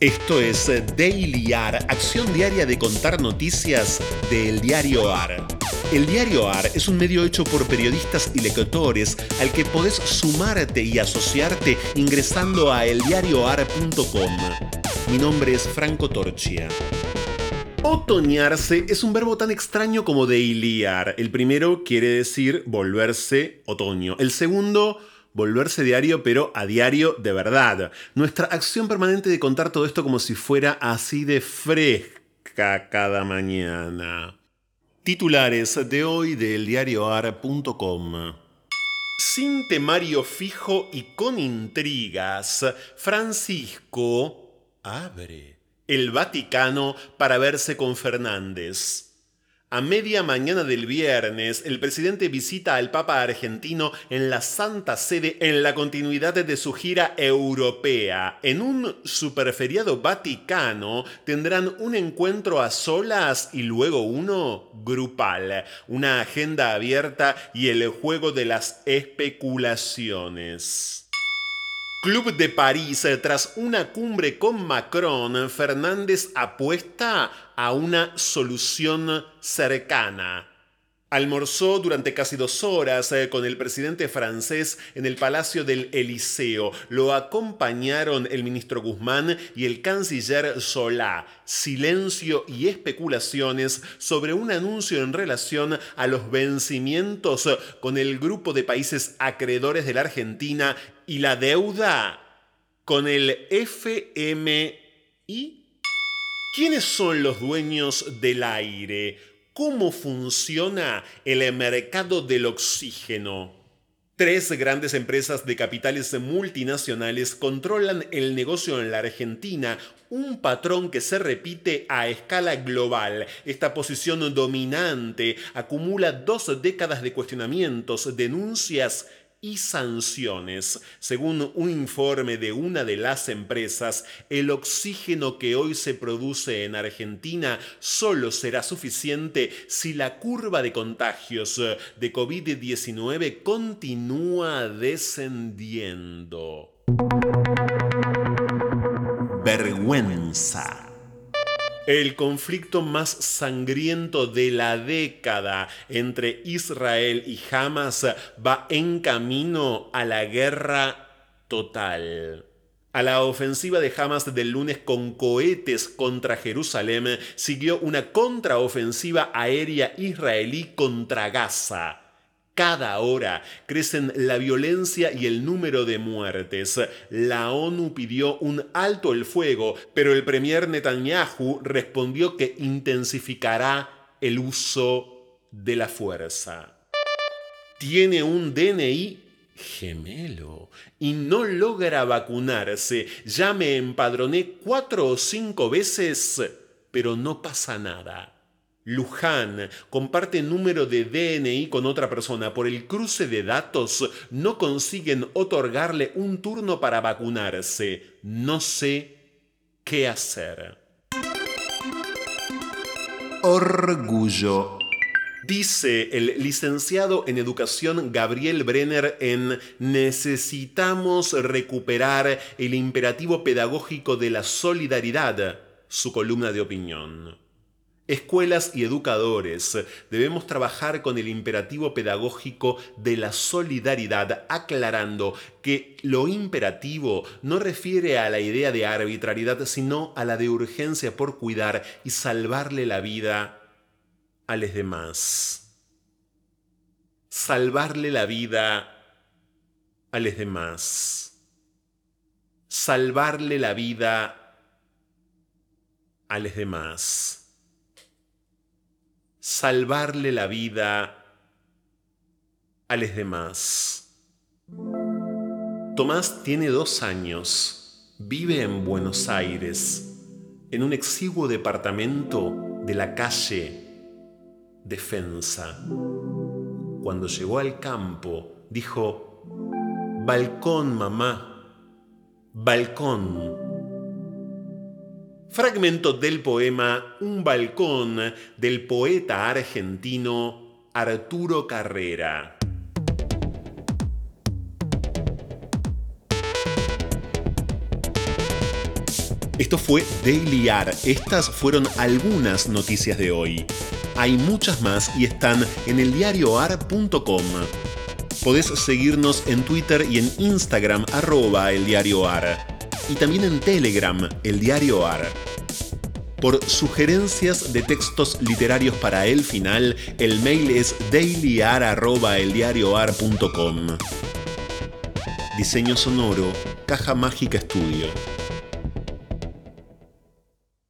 Esto es Daily AR, acción diaria de contar noticias del diario AR. El diario AR es un medio hecho por periodistas y lectores al que podés sumarte y asociarte ingresando a eldiarioar.com. Mi nombre es Franco Torchia. Otoñarse es un verbo tan extraño como deiliar. El primero quiere decir volverse otoño. El segundo volverse diario, pero a diario de verdad. Nuestra acción permanente de contar todo esto como si fuera así de fresca cada mañana. Titulares de hoy del diarioar.com. Sin temario fijo y con intrigas, Francisco abre el Vaticano para verse con Fernández. A media mañana del viernes, el presidente visita al Papa argentino en la Santa Sede en la continuidad de su gira europea. En un superferiado vaticano tendrán un encuentro a solas y luego uno grupal, una agenda abierta y el juego de las especulaciones. Club de París, tras una cumbre con Macron, Fernández apuesta a una solución cercana. Almorzó durante casi dos horas eh, con el presidente francés en el Palacio del Eliseo. Lo acompañaron el ministro Guzmán y el canciller Solá. Silencio y especulaciones sobre un anuncio en relación a los vencimientos con el grupo de países acreedores de la Argentina y la deuda con el FMI. ¿Quiénes son los dueños del aire? Cómo funciona el mercado del oxígeno. Tres grandes empresas de capitales multinacionales controlan el negocio en la Argentina, un patrón que se repite a escala global. Esta posición dominante acumula dos décadas de cuestionamientos, denuncias y sanciones. Según un informe de una de las empresas, el oxígeno que hoy se produce en Argentina solo será suficiente si la curva de contagios de COVID-19 continúa descendiendo. Vergüenza. El conflicto más sangriento de la década entre Israel y Hamas va en camino a la guerra total. A la ofensiva de Hamas del lunes con cohetes contra Jerusalén siguió una contraofensiva aérea israelí contra Gaza. Cada hora crecen la violencia y el número de muertes. La ONU pidió un alto el fuego, pero el premier Netanyahu respondió que intensificará el uso de la fuerza. Tiene un DNI gemelo y no logra vacunarse. Ya me empadroné cuatro o cinco veces, pero no pasa nada. Luján comparte número de DNI con otra persona. Por el cruce de datos no consiguen otorgarle un turno para vacunarse. No sé qué hacer. Orgullo. Dice el licenciado en educación Gabriel Brenner en Necesitamos recuperar el imperativo pedagógico de la solidaridad, su columna de opinión. Escuelas y educadores debemos trabajar con el imperativo pedagógico de la solidaridad, aclarando que lo imperativo no refiere a la idea de arbitrariedad, sino a la de urgencia por cuidar y salvarle la vida a los demás. Salvarle la vida a los demás. Salvarle la vida a los demás salvarle la vida a los demás. Tomás tiene dos años, vive en Buenos Aires, en un exiguo departamento de la calle Defensa. Cuando llegó al campo, dijo, balcón, mamá, balcón. Fragmento del poema Un balcón del poeta argentino Arturo Carrera. Esto fue Daily AR. Estas fueron algunas noticias de hoy. Hay muchas más y están en eldiarioar.com. Podés seguirnos en Twitter y en Instagram arroba eldiarioar. Y también en Telegram, el diario AR. Por sugerencias de textos literarios para el final, el mail es dailyar.eldiarioar.com. Diseño sonoro, Caja Mágica Estudio.